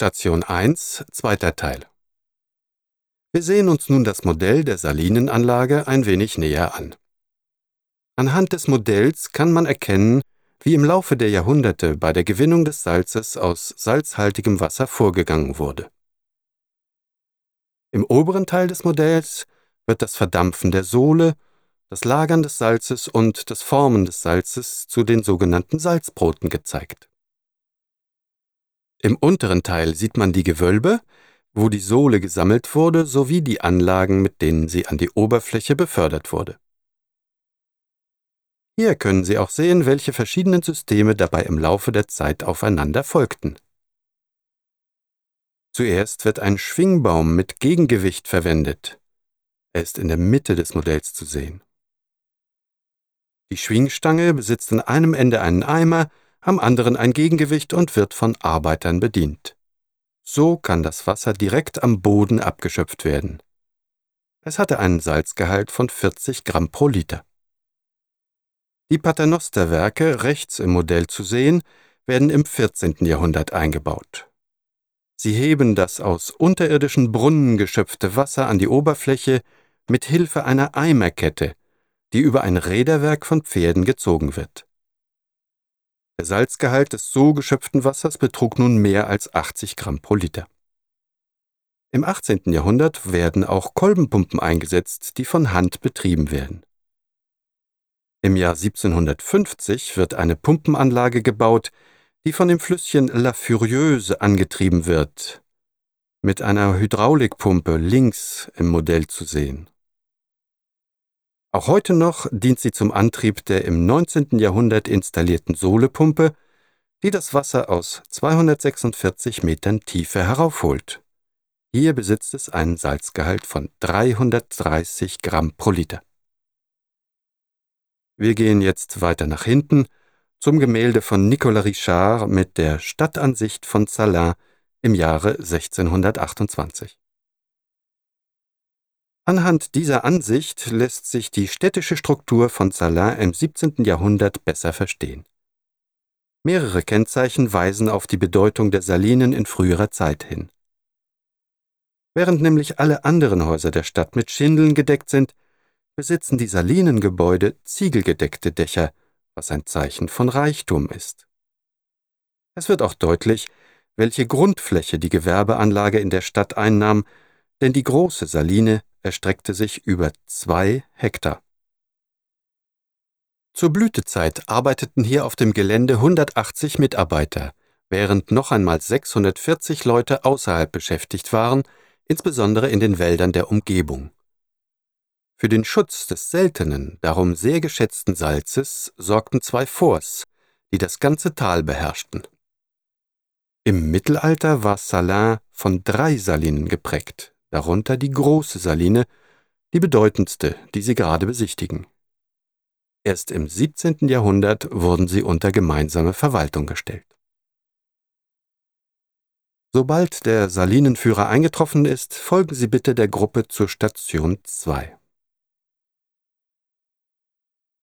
Station 1, zweiter Teil. Wir sehen uns nun das Modell der Salinenanlage ein wenig näher an. Anhand des Modells kann man erkennen, wie im Laufe der Jahrhunderte bei der Gewinnung des Salzes aus salzhaltigem Wasser vorgegangen wurde. Im oberen Teil des Modells wird das Verdampfen der Sohle, das Lagern des Salzes und das Formen des Salzes zu den sogenannten Salzbroten gezeigt. Im unteren Teil sieht man die Gewölbe, wo die Sohle gesammelt wurde, sowie die Anlagen, mit denen sie an die Oberfläche befördert wurde. Hier können Sie auch sehen, welche verschiedenen Systeme dabei im Laufe der Zeit aufeinander folgten. Zuerst wird ein Schwingbaum mit Gegengewicht verwendet. Er ist in der Mitte des Modells zu sehen. Die Schwingstange besitzt an einem Ende einen Eimer, am anderen ein Gegengewicht und wird von Arbeitern bedient. So kann das Wasser direkt am Boden abgeschöpft werden. Es hatte einen Salzgehalt von 40 Gramm pro Liter. Die Paternosterwerke, rechts im Modell zu sehen, werden im 14. Jahrhundert eingebaut. Sie heben das aus unterirdischen Brunnen geschöpfte Wasser an die Oberfläche mit Hilfe einer Eimerkette, die über ein Räderwerk von Pferden gezogen wird. Der Salzgehalt des so geschöpften Wassers betrug nun mehr als 80 Gramm pro Liter. Im 18. Jahrhundert werden auch Kolbenpumpen eingesetzt, die von Hand betrieben werden. Im Jahr 1750 wird eine Pumpenanlage gebaut, die von dem Flüsschen La Furieuse angetrieben wird, mit einer Hydraulikpumpe links im Modell zu sehen. Auch heute noch dient sie zum Antrieb der im 19. Jahrhundert installierten Sohlepumpe, die das Wasser aus 246 Metern Tiefe heraufholt. Hier besitzt es einen Salzgehalt von 330 Gramm pro Liter. Wir gehen jetzt weiter nach hinten zum Gemälde von Nicolas Richard mit der Stadtansicht von Salins im Jahre 1628. Anhand dieser Ansicht lässt sich die städtische Struktur von Salins im 17. Jahrhundert besser verstehen. Mehrere Kennzeichen weisen auf die Bedeutung der Salinen in früherer Zeit hin. Während nämlich alle anderen Häuser der Stadt mit Schindeln gedeckt sind, besitzen die Salinengebäude ziegelgedeckte Dächer, was ein Zeichen von Reichtum ist. Es wird auch deutlich, welche Grundfläche die Gewerbeanlage in der Stadt einnahm, denn die große Saline erstreckte sich über zwei Hektar. Zur Blütezeit arbeiteten hier auf dem Gelände 180 Mitarbeiter, während noch einmal 640 Leute außerhalb beschäftigt waren, insbesondere in den Wäldern der Umgebung. Für den Schutz des seltenen, darum sehr geschätzten Salzes sorgten zwei Forts, die das ganze Tal beherrschten. Im Mittelalter war Salin von drei Salinen geprägt, darunter die große Saline, die bedeutendste, die sie gerade besichtigen. Erst im 17. Jahrhundert wurden sie unter gemeinsame Verwaltung gestellt. Sobald der Salinenführer eingetroffen ist, folgen Sie bitte der Gruppe zur Station 2.